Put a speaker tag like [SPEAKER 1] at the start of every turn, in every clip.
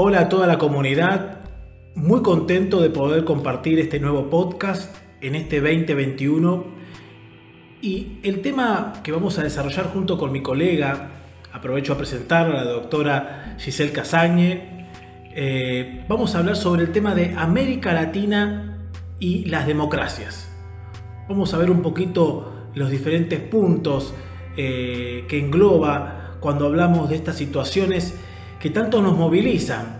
[SPEAKER 1] Hola a toda la comunidad, muy contento de poder compartir este nuevo podcast en este 2021 y el tema que vamos a desarrollar junto con mi colega, aprovecho a presentar a la doctora Giselle Casañe, eh, vamos a hablar sobre el tema de América Latina y las democracias. Vamos a ver un poquito los diferentes puntos eh, que engloba cuando hablamos de estas situaciones que tanto nos movilizan.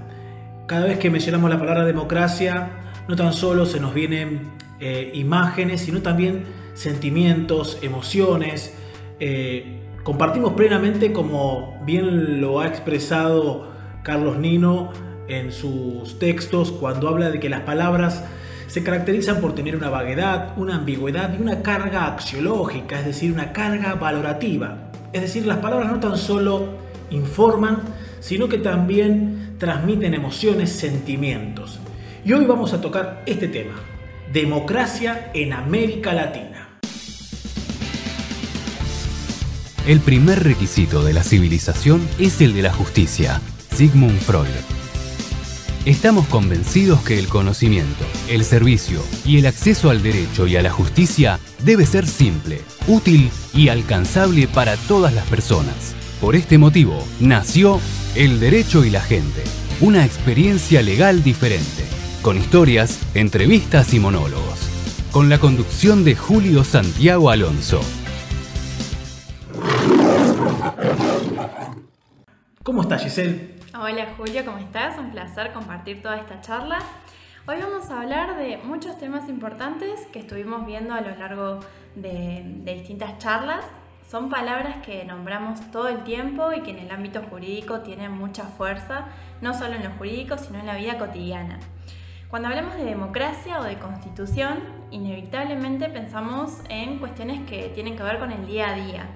[SPEAKER 1] Cada vez que mencionamos la palabra democracia, no tan solo se nos vienen eh, imágenes, sino también sentimientos, emociones. Eh, compartimos plenamente, como bien lo ha expresado Carlos Nino en sus textos, cuando habla de que las palabras se caracterizan por tener una vaguedad, una ambigüedad y una carga axiológica, es decir, una carga valorativa. Es decir, las palabras no tan solo informan, sino que también transmiten emociones, sentimientos. Y hoy vamos a tocar este tema, democracia en América Latina.
[SPEAKER 2] El primer requisito de la civilización es el de la justicia. Sigmund Freud. Estamos convencidos que el conocimiento, el servicio y el acceso al derecho y a la justicia debe ser simple, útil y alcanzable para todas las personas. Por este motivo, nació El Derecho y la Gente, una experiencia legal diferente, con historias, entrevistas y monólogos, con la conducción de Julio Santiago Alonso.
[SPEAKER 1] ¿Cómo estás, Giselle?
[SPEAKER 3] Hola Julio, ¿cómo estás? Un placer compartir toda esta charla. Hoy vamos a hablar de muchos temas importantes que estuvimos viendo a lo largo de, de distintas charlas son palabras que nombramos todo el tiempo y que en el ámbito jurídico tienen mucha fuerza, no solo en lo jurídico, sino en la vida cotidiana. Cuando hablamos de democracia o de constitución, inevitablemente pensamos en cuestiones que tienen que ver con el día a día.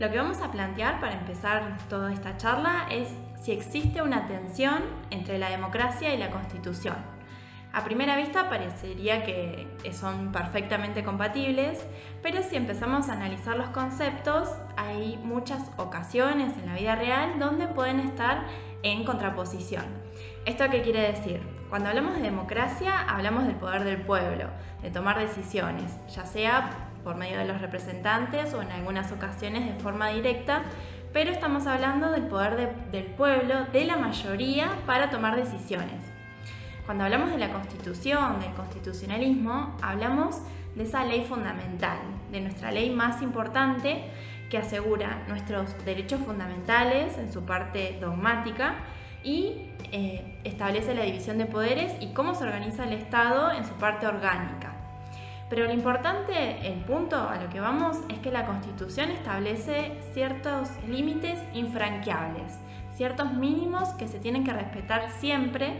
[SPEAKER 3] Lo que vamos a plantear para empezar toda esta charla es si existe una tensión entre la democracia y la constitución. A primera vista parecería que son perfectamente compatibles, pero si empezamos a analizar los conceptos, hay muchas ocasiones en la vida real donde pueden estar en contraposición. ¿Esto qué quiere decir? Cuando hablamos de democracia, hablamos del poder del pueblo, de tomar decisiones, ya sea por medio de los representantes o en algunas ocasiones de forma directa, pero estamos hablando del poder del pueblo, de la mayoría, para tomar decisiones. Cuando hablamos de la constitución, del constitucionalismo, hablamos de esa ley fundamental, de nuestra ley más importante que asegura nuestros derechos fundamentales en su parte dogmática y eh, establece la división de poderes y cómo se organiza el Estado en su parte orgánica. Pero lo importante, el punto a lo que vamos, es que la Constitución establece ciertos límites infranqueables, ciertos mínimos que se tienen que respetar siempre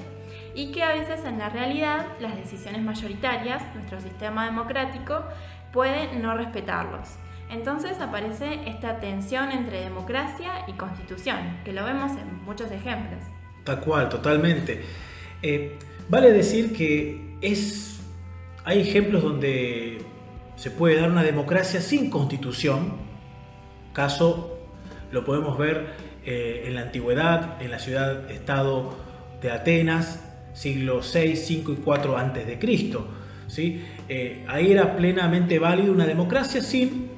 [SPEAKER 3] y que a veces en la realidad las decisiones mayoritarias, nuestro sistema democrático, puede no respetarlos. Entonces aparece esta tensión entre democracia y constitución, que lo vemos en muchos ejemplos.
[SPEAKER 1] Tal cual, totalmente. Eh, vale decir que es, hay ejemplos donde se puede dar una democracia sin constitución, caso lo podemos ver eh, en la antigüedad, en la ciudad-estado de Atenas, siglo 6, 5 y 4 antes de Cristo. ¿sí? Eh, ahí era plenamente válido una democracia sin,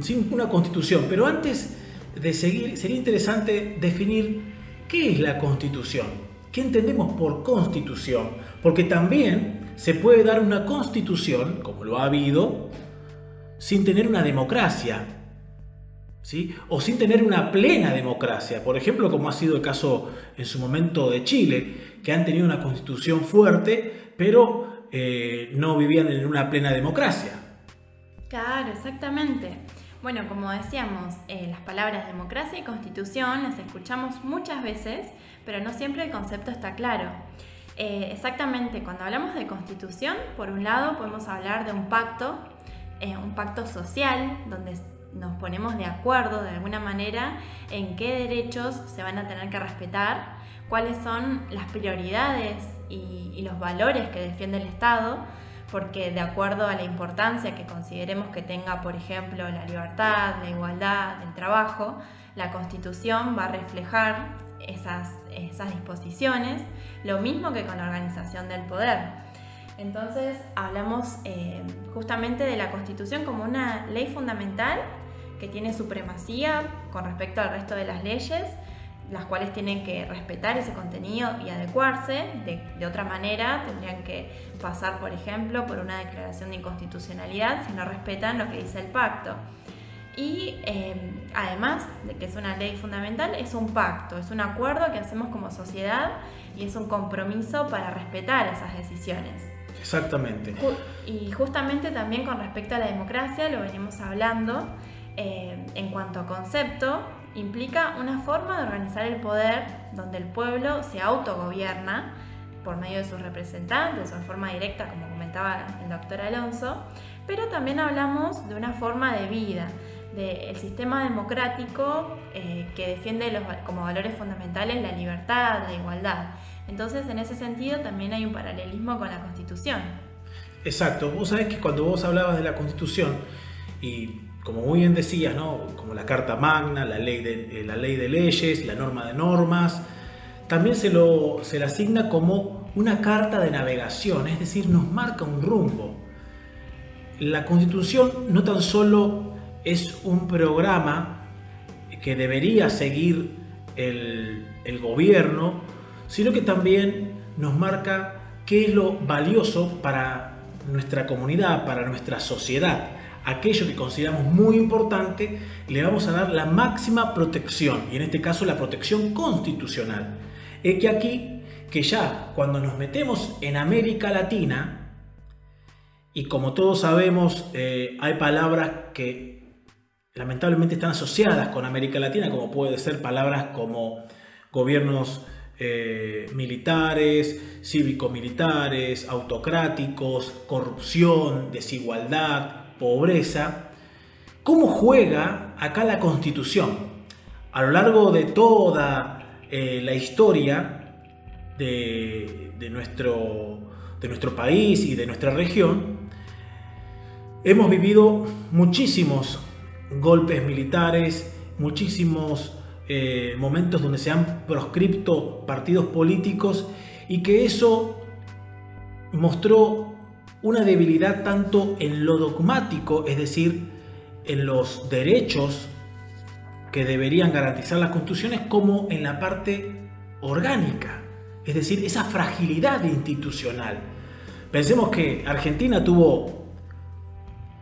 [SPEAKER 1] sin una constitución. Pero antes de seguir, sería interesante definir qué es la constitución. ¿Qué entendemos por constitución? Porque también se puede dar una constitución, como lo ha habido, sin tener una democracia. O sin tener una plena democracia, por ejemplo, como ha sido el caso en su momento de Chile, que han tenido una constitución fuerte, pero eh, no vivían en una plena democracia.
[SPEAKER 3] Claro, exactamente. Bueno, como decíamos, eh, las palabras democracia y constitución las escuchamos muchas veces, pero no siempre el concepto está claro. Eh, exactamente, cuando hablamos de constitución, por un lado podemos hablar de un pacto, un pacto social, donde nos ponemos de acuerdo de alguna manera en qué derechos se van a tener que respetar, cuáles son las prioridades y, los valores que defiende el Estado, porque de acuerdo a la importancia que consideremos que tenga, por ejemplo, la libertad, la igualdad, el trabajo, la Constitución va a reflejar esas, esas disposiciones, lo mismo que con la organización del poder. Entonces hablamos eh, justamente de la Constitución como una ley fundamental que tiene supremacía con respecto al resto de las leyes, las cuales tienen que respetar ese contenido y adecuarse. De, otra manera, tendrían que pasar, por ejemplo, por una declaración de inconstitucionalidad si no respetan lo que dice el pacto. Y eh, además de que es una ley fundamental, es un pacto, es un acuerdo que hacemos como sociedad y es un compromiso para respetar esas decisiones.
[SPEAKER 1] Exactamente.
[SPEAKER 3] Y justamente también con respecto a la democracia, lo venimos hablando, eh, en cuanto a concepto, implica una forma de organizar el poder donde el pueblo se autogobierna por medio de sus representantes o en forma directa, como comentaba el doctor Alonso, pero también hablamos de una forma de vida, del sistema democrático eh, que defiende los, como valores fundamentales la libertad, la igualdad. Entonces, en ese sentido, también hay un paralelismo con la Constitución.
[SPEAKER 1] Exacto. Vos sabés que cuando vos hablabas de la Constitución, y como muy bien decías, ¿no? como la Carta Magna, la ley de, eh, la ley de leyes, la norma de normas, también se, lo, se asigna como una carta de navegación, es decir, nos marca un rumbo. La Constitución no tan solo es un programa que debería seguir el, el gobierno, sino que también nos marca qué es lo valioso para nuestra comunidad, para nuestra sociedad. Aquello que consideramos muy importante, le vamos a dar la máxima protección, y en este caso la protección constitucional. Es que aquí, que ya cuando nos metemos en América Latina, y como todos sabemos, eh, hay palabras que lamentablemente están asociadas con América Latina, como puede ser palabras como gobiernos eh, militares, cívico-militares, autocráticos, corrupción, desigualdad, pobreza. ¿Cómo juega acá la Constitución? A lo largo de toda eh, la historia de, nuestro, de nuestro país y de nuestra región, hemos vivido muchísimos golpes militares, muchísimos eh, momentos donde se han proscripto partidos políticos y que eso mostró una debilidad tanto en lo dogmático, es decir, en los derechos que deberían garantizar las constituciones, como en la parte orgánica, es decir, esa fragilidad institucional. Pensemos que Argentina tuvo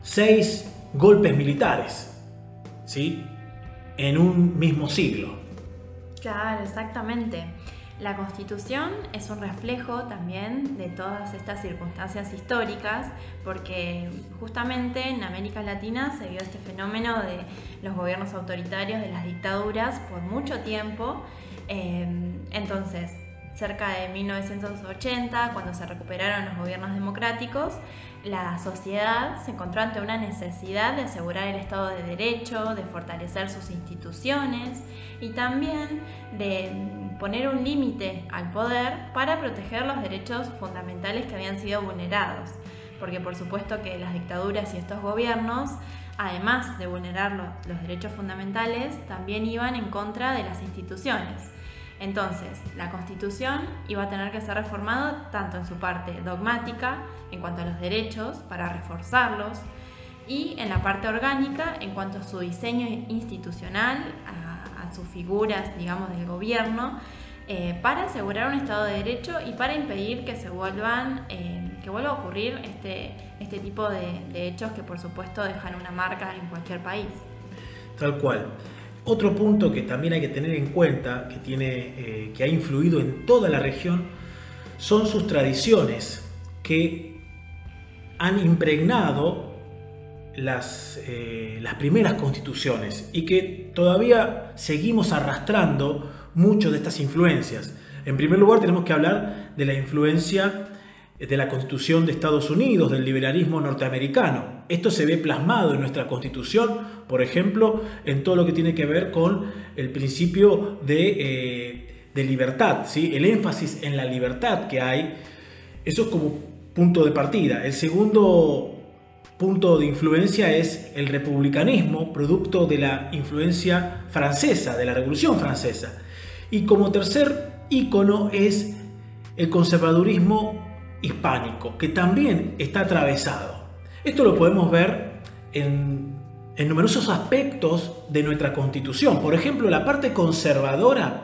[SPEAKER 1] seis golpes militares, ¿sí? en un mismo siglo.
[SPEAKER 3] Claro, exactamente. La constitución es un reflejo también de todas estas circunstancias históricas, porque justamente en América Latina se vio este fenómeno de los gobiernos autoritarios, de las dictaduras, por mucho tiempo. Eh, entonces, cerca de 1980, cuando se recuperaron los gobiernos democráticos, la sociedad se encontró ante una necesidad de asegurar el Estado de Derecho, de fortalecer sus instituciones y también de poner un límite al poder para proteger los derechos fundamentales que habían sido vulnerados. Porque por supuesto que las dictaduras y estos gobiernos, además de vulnerar los derechos fundamentales, también iban en contra de las instituciones. Entonces, la Constitución iba a tener que ser reformada tanto en su parte dogmática, en cuanto a los derechos, para reforzarlos, y en la parte orgánica, en cuanto a su diseño institucional, a, sus figuras, digamos, del gobierno, eh, para asegurar un Estado de Derecho y para impedir que se vuelvan, eh, que vuelva a ocurrir este, este tipo de, de hechos que por supuesto dejan una marca en cualquier país.
[SPEAKER 1] Tal cual. Otro punto que también hay que tener en cuenta, que, tiene, eh, que ha influido en toda la región, son sus tradiciones que han impregnado las, eh, las primeras constituciones y que todavía seguimos arrastrando mucho de estas influencias. En primer lugar tenemos que hablar de la influencia de la Constitución de Estados Unidos, del liberalismo norteamericano. Esto se ve plasmado en nuestra Constitución, por ejemplo, en todo lo que tiene que ver con el principio de, eh, libertad, ¿sí? el énfasis en la libertad que hay. Eso es como punto de partida. El segundo punto de influencia es el republicanismo, producto de la influencia francesa, de la Revolución Francesa. Y como tercer ícono es el conservadurismo hispánico, que también está atravesado. Esto lo podemos ver en, en numerosos aspectos de nuestra constitución. Por ejemplo, la parte conservadora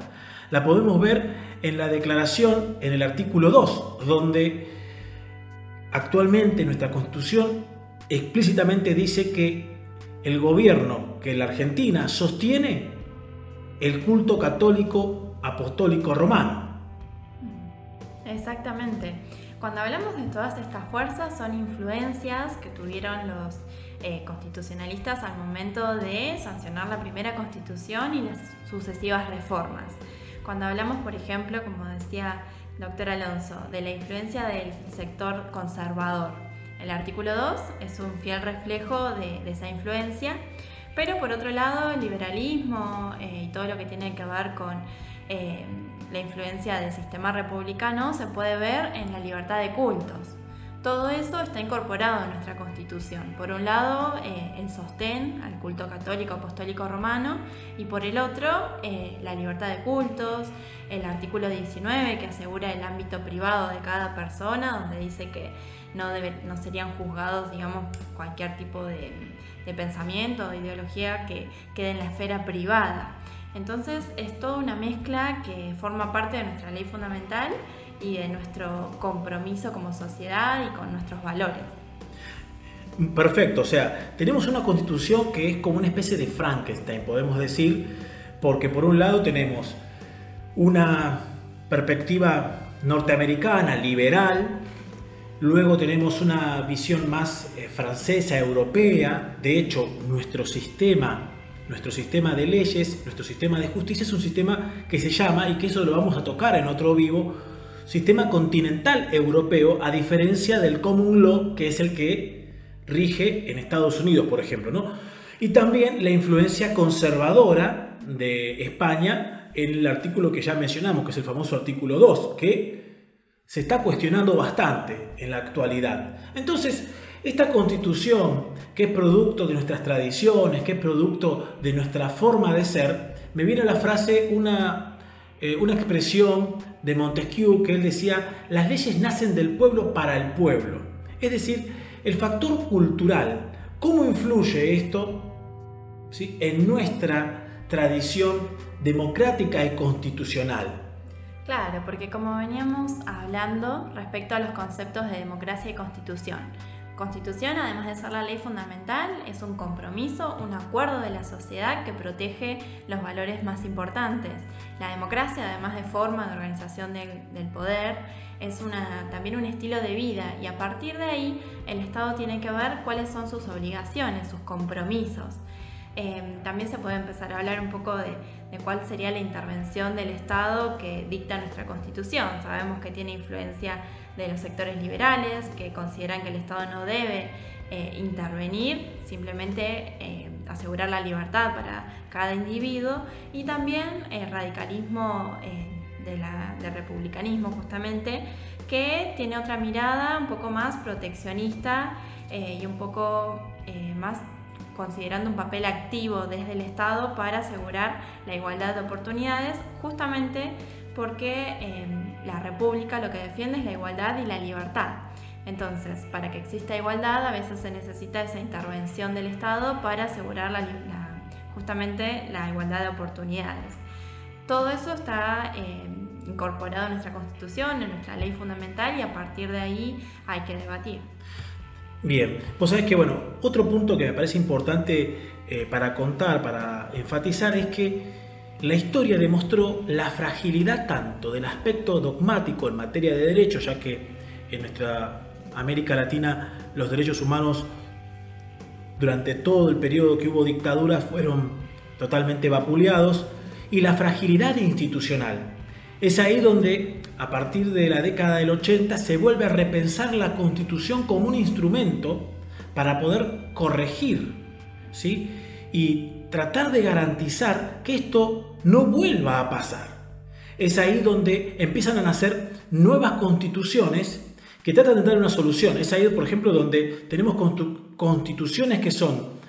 [SPEAKER 1] la podemos ver en la declaración en el artículo 2, donde actualmente nuestra constitución explícitamente dice que el gobierno que la Argentina sostiene el culto católico apostólico romano.
[SPEAKER 3] Exactamente. Cuando hablamos de todas estas fuerzas son influencias que tuvieron los eh, constitucionalistas al momento de sancionar la primera constitución y las sucesivas reformas. Cuando hablamos, por ejemplo, como decía doctor Alonso, de la influencia del sector conservador, el artículo 2 es un fiel reflejo de, esa influencia, pero por otro lado el liberalismo eh, y todo lo que tiene que ver con eh, la influencia del sistema republicano se puede ver en la libertad de cultos. Todo eso está incorporado en nuestra Constitución. Por un lado, eh, el sostén al culto católico apostólico romano y por el otro, eh, la libertad de cultos, el artículo 19 que asegura el ámbito privado de cada persona, donde dice que no, no serían juzgados, digamos, cualquier tipo de, de pensamiento o ideología que quede en la esfera privada. Entonces es toda una mezcla que forma parte de nuestra ley fundamental y de nuestro compromiso como sociedad y con nuestros valores.
[SPEAKER 1] Perfecto, o sea, tenemos una constitución que es como una especie de Frankenstein, podemos decir, porque por un lado tenemos una perspectiva norteamericana, liberal, luego tenemos una visión más eh, francesa, europea, de hecho nuestro sistema nuestro sistema de leyes, nuestro sistema de justicia es un sistema que se llama, y que eso lo vamos a tocar en otro vivo, sistema continental europeo, a diferencia del common law, que es el que rige en Estados Unidos, por ejemplo. ¿no? Y también la influencia conservadora de España en el artículo que ya mencionamos, que es el famoso artículo 2, que se está cuestionando bastante en la actualidad. Entonces, esta constitución, que es producto de nuestras tradiciones, que es producto de nuestra forma de ser, me viene a la frase una, eh, una expresión de Montesquieu que él decía, las leyes nacen del pueblo para el pueblo. Es decir, el factor cultural, ¿cómo influye esto en nuestra tradición democrática y constitucional?
[SPEAKER 3] Claro, porque como veníamos hablando respecto a los conceptos de democracia y constitución, Constitución, además de ser la ley fundamental, es un compromiso, un acuerdo de la sociedad que protege los valores más importantes. La democracia, además de forma de organización del, poder, es una, también un estilo de vida y a partir de ahí el Estado tiene que ver cuáles son sus obligaciones, sus compromisos. Em, también se puede empezar a hablar un poco de, de, cuál sería la intervención del Estado que dicta nuestra Constitución. Sabemos que tiene influencia de los sectores liberales que consideran que el Estado no debe eh, intervenir, simplemente eh, asegurar la libertad para cada individuo y también el radicalismo eh, de republicanismo justamente que tiene otra mirada un poco más proteccionista y un poco más considerando un papel activo desde el Estado para asegurar la igualdad de oportunidades justamente porque la República lo que defiende es la igualdad y la libertad. Entonces, para que exista igualdad, a veces se necesita esa intervención del Estado para asegurar justamente la igualdad de oportunidades. Todo eso está em, incorporado en nuestra Constitución, en nuestra ley fundamental y a partir de ahí hay que debatir.
[SPEAKER 1] Bien, vos sabés que, bueno, otro punto que me parece importante eh, para contar, para enfatizar, es que la historia demostró la fragilidad tanto del aspecto dogmático en materia de derechos, ya que en nuestra América Latina los derechos humanos durante todo el periodo que hubo dictadura fueron totalmente vapuleados, y la fragilidad institucional. Es ahí donde, a partir de la década del 80, se vuelve a repensar la constitución como un instrumento para poder corregir, ¿sí? Y tratar de garantizar que esto no vuelva a pasar. Es ahí donde empiezan a nacer nuevas constituciones que tratan de dar una solución. Es ahí, por ejemplo, donde tenemos constituciones que son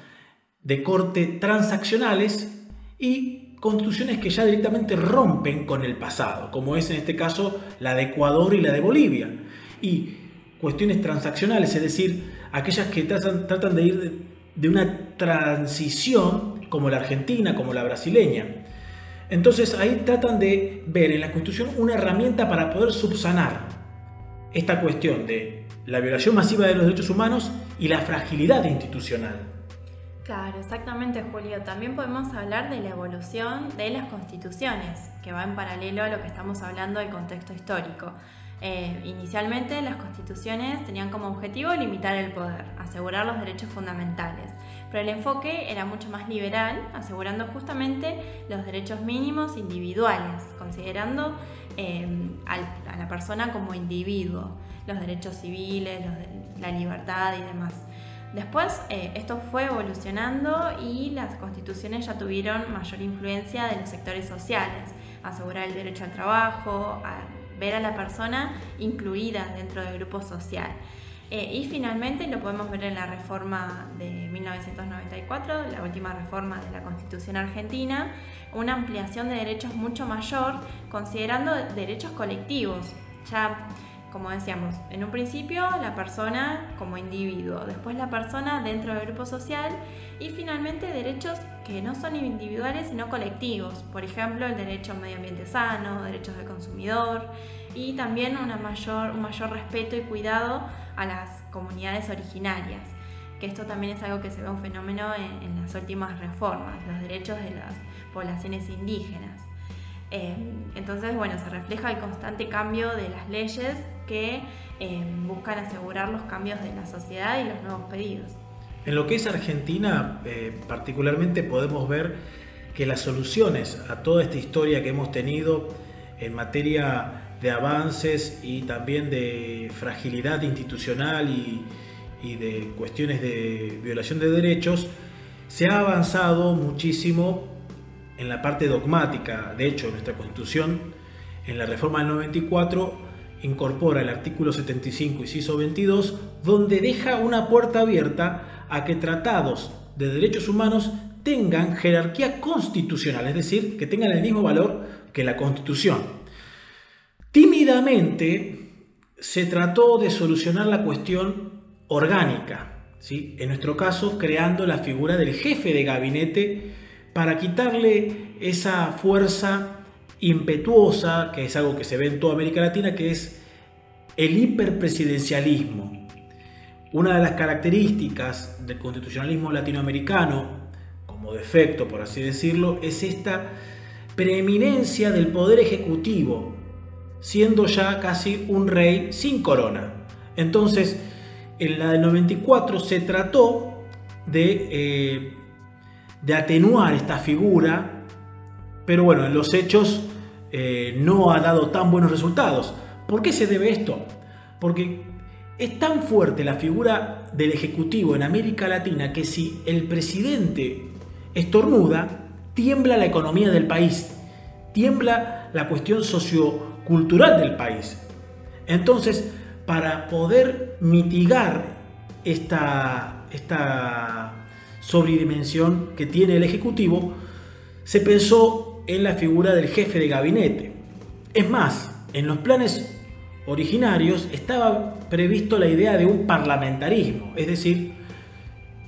[SPEAKER 1] de corte transaccionales y constituciones que ya directamente rompen con el pasado, como es en este caso la de Ecuador y la de Bolivia. Y cuestiones transaccionales, es decir, aquellas que tratan, de ir de, una transición como la argentina, como la brasileña. Entonces ahí tratan de ver en la Constitución una herramienta para poder subsanar esta cuestión de la violación masiva de los derechos humanos y la fragilidad institucional.
[SPEAKER 3] Claro, exactamente Julio. También podemos hablar de la evolución de las constituciones, que va en paralelo a lo que estamos hablando del contexto histórico. Eh, inicialmente las constituciones tenían como objetivo limitar el poder, asegurar los derechos fundamentales, pero el enfoque era mucho más liberal, asegurando justamente los derechos mínimos individuales, considerando eh, a, la persona como individuo, los derechos civiles, la libertad y demás. Después eh, esto fue evolucionando y las constituciones ya tuvieron mayor influencia de los sectores sociales, asegurar el derecho al trabajo, a ver a la persona incluida dentro del grupo social. Eh, y finalmente lo podemos ver en la reforma de 1994, la última reforma de la Constitución argentina, una ampliación de derechos mucho mayor, considerando derechos colectivos. Ya como decíamos, en un principio la persona como individuo, después la persona dentro del grupo social y finalmente derechos que no son individuales sino colectivos, por ejemplo el derecho a un medio ambiente sano, derechos del consumidor y también una mayor, un mayor respeto y cuidado a las comunidades originarias, que esto también es algo que se ve un fenómeno en, en las últimas reformas, los derechos de las poblaciones indígenas. Eh, entonces, bueno, se refleja el constante cambio de las leyes que eh, buscan asegurar los cambios de la sociedad y los nuevos pedidos.
[SPEAKER 1] En lo que es Argentina, eh, particularmente podemos ver que las soluciones a toda esta historia que hemos tenido en materia de avances y también de fragilidad institucional y, y de cuestiones de violación de derechos, se ha avanzado muchísimo en la parte dogmática. De hecho, nuestra Constitución, en la reforma del 94, incorpora el artículo 75 y CISO 22, donde deja una puerta abierta a que tratados de derechos humanos tengan jerarquía constitucional, es decir, que tengan el mismo valor que la Constitución. Tímidamente se trató de solucionar la cuestión orgánica, ¿sí? en nuestro caso creando la figura del jefe de gabinete para quitarle esa fuerza impetuosa, que es algo que se ve en toda América Latina, que es el hiperpresidencialismo. Una de las características del constitucionalismo latinoamericano, como defecto por así decirlo, es esta preeminencia del poder ejecutivo, siendo ya casi un rey sin corona. Entonces, en la del 94 se trató de eh, de atenuar esta figura, pero bueno, en los hechos eh, no ha dado tan buenos resultados. ¿Por qué se debe esto? Porque es tan fuerte la figura del Ejecutivo en América Latina que si el presidente estornuda, tiembla la economía del país, tiembla la cuestión sociocultural del país. Entonces, para poder mitigar esta, esta sobredimensión que tiene el Ejecutivo, se pensó en la figura del jefe de gabinete. Es más, en los planes originarios estaba previsto la idea de un parlamentarismo, es decir,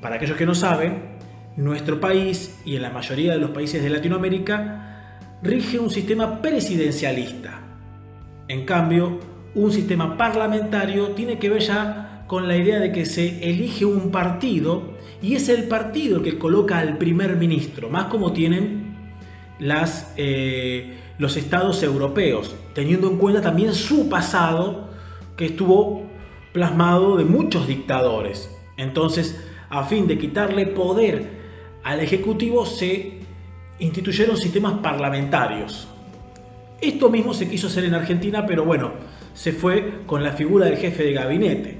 [SPEAKER 1] para aquellos que no saben, nuestro país y en la mayoría de los países de Latinoamérica rige un sistema presidencialista. En cambio, un sistema parlamentario tiene que ver ya con la idea de que se elige un partido y es el partido que coloca al primer ministro, más como tienen las, eh, los estados europeos, teniendo en cuenta también su pasado que estuvo plasmado de muchos dictadores. Entonces, a fin de quitarle poder al Ejecutivo, se instituyeron sistemas parlamentarios. Esto mismo se quiso hacer en Argentina, pero bueno, se fue con la figura del jefe de gabinete.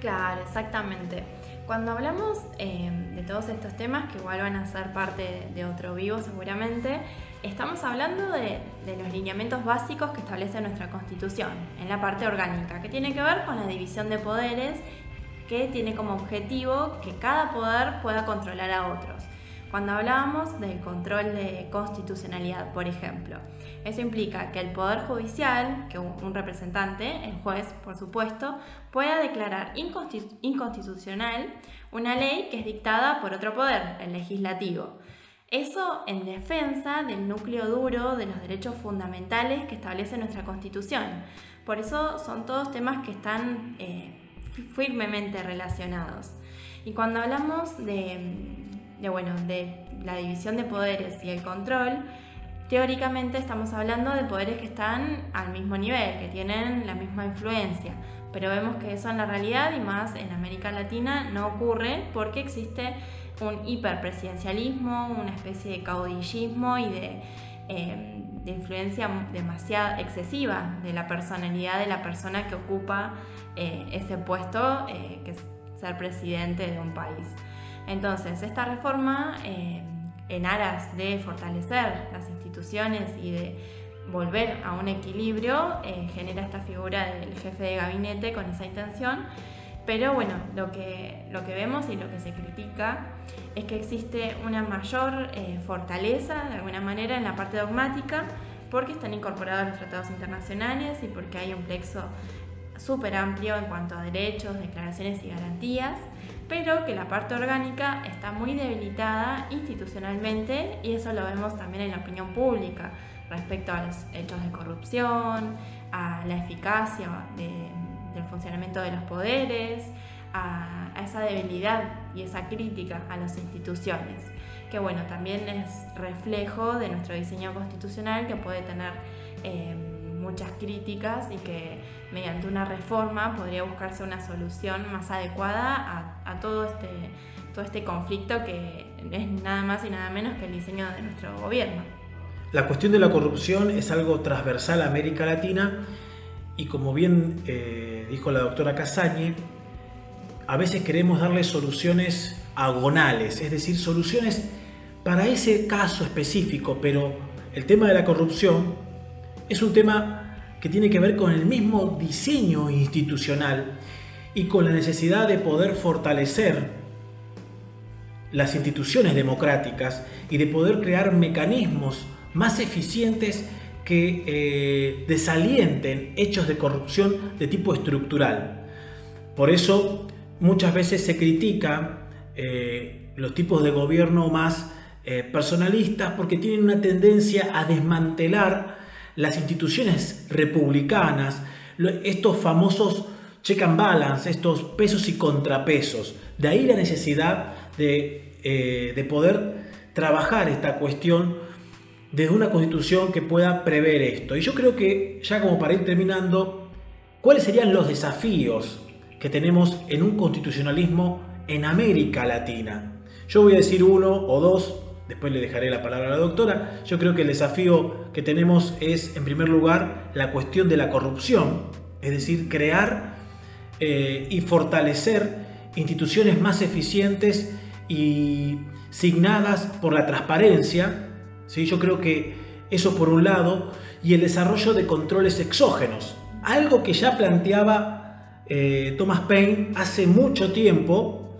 [SPEAKER 3] Claro, exactamente. Cuando hablamos em, de todos estos temas, que igual van a ser parte de otro vivo seguramente, estamos hablando de, los lineamientos básicos que establece nuestra Constitución, en la parte orgánica, que tiene que ver con la división de poderes, que tiene como objetivo que cada poder pueda controlar a otros. Cuando hablábamos del control de constitucionalidad, por ejemplo. Eso implica que el Poder Judicial, que un representante, el juez por supuesto, pueda declarar inconstitucional una ley que es dictada por otro poder, el legislativo. Eso en defensa del núcleo duro de los derechos fundamentales que establece nuestra Constitución. Por eso son todos temas que están eh, firmemente relacionados. Y cuando hablamos de, bueno, de la división de poderes y el control, teóricamente estamos hablando de poderes que están al mismo nivel, que tienen la misma influencia. Pero vemos que eso en la realidad y más en América Latina no ocurre porque existe un hiperpresidencialismo, una especie de caudillismo y de, eh, influencia demasiado excesiva de la personalidad de la persona que ocupa eh, ese puesto, eh, que es ser presidente de un país. Entonces, esta reforma, en aras de fortalecer las instituciones y de volver a un equilibrio, genera esta figura del jefe de gabinete con esa intención. Pero bueno, lo que, lo que vemos y lo que se critica es que existe una mayor eh, fortaleza, de alguna manera, en la parte dogmática, porque están incorporados los tratados internacionales y porque hay un plexo súper amplio en cuanto a derechos, declaraciones y garantías, pero que la parte orgánica está muy debilitada institucionalmente y eso lo vemos también en la opinión pública respecto a los hechos de corrupción, a la eficacia de del funcionamiento de los poderes, a, esa debilidad y esa crítica a las instituciones, que bueno, también es reflejo de nuestro diseño constitucional que puede tener eh, muchas críticas y que mediante una reforma podría buscarse una solución más adecuada a, todo, este, todo este conflicto que es nada más y nada menos que el diseño de nuestro gobierno.
[SPEAKER 1] La cuestión de la corrupción es algo transversal a América Latina y como bien eh, dijo la doctora Casañe, a veces queremos darle soluciones agonales, es decir, soluciones para ese caso específico, pero el tema de la corrupción es un tema que tiene que ver con el mismo diseño institucional y con la necesidad de poder fortalecer las instituciones democráticas y de poder crear mecanismos más eficientes que eh, desalienten hechos de corrupción de tipo estructural. Por eso muchas veces se critica eh, los tipos de gobierno más eh, personalistas porque tienen una tendencia a desmantelar las instituciones republicanas, estos famosos check and balance, estos pesos y contrapesos. De ahí la necesidad de, de poder trabajar esta cuestión desde una constitución que pueda prever esto. Y yo creo que, ya como para ir terminando, ¿cuáles serían los desafíos que tenemos en un constitucionalismo en América Latina? Yo voy a decir uno o dos, después le dejaré la palabra a la doctora. Yo creo que el desafío que tenemos es, en primer lugar, la cuestión de la corrupción, es decir, crear eh, y fortalecer instituciones más eficientes y signadas por la transparencia, yo creo que eso por un lado, y el desarrollo de controles exógenos, algo que ya planteaba eh, Thomas Paine hace mucho tiempo,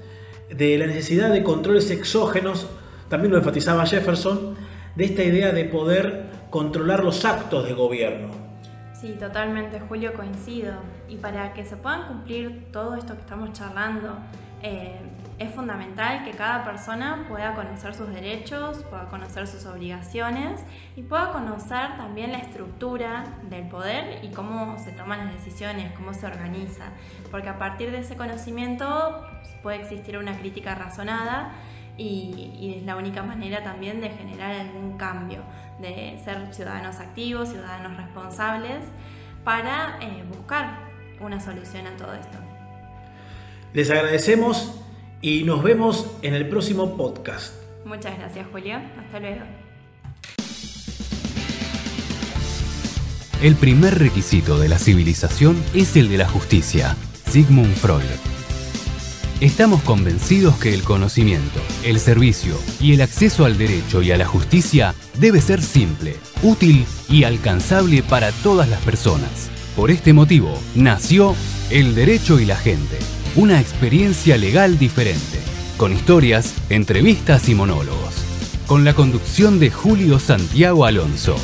[SPEAKER 1] de la necesidad de controles exógenos, también lo enfatizaba Jefferson, de esta idea de poder controlar los actos de gobierno.
[SPEAKER 3] Sí, totalmente, Julio, coincido. Y para que se puedan cumplir todo esto que estamos charlando, eh, es fundamental que cada persona pueda conocer sus derechos, pueda conocer sus obligaciones y pueda conocer también la estructura del poder y cómo se toman las decisiones, cómo se organiza. Porque a partir de ese conocimiento pues, puede existir una crítica razonada y, es la única manera también de generar algún cambio, de ser ciudadanos activos, ciudadanos responsables, para eh, buscar una solución a todo esto.
[SPEAKER 1] Les agradecemos y nos vemos en el próximo podcast.
[SPEAKER 3] Muchas gracias, Julio. Hasta luego.
[SPEAKER 2] El primer requisito de la civilización es el de la justicia. Sigmund Freud. Estamos convencidos que el conocimiento, el servicio y el acceso al derecho y a la justicia debe ser simple, útil y alcanzable para todas las personas. Por este motivo, nació El Derecho y la Gente una experiencia legal diferente. con historias, entrevistas y monólogos. Con la conducción de Julio Santiago Alonso.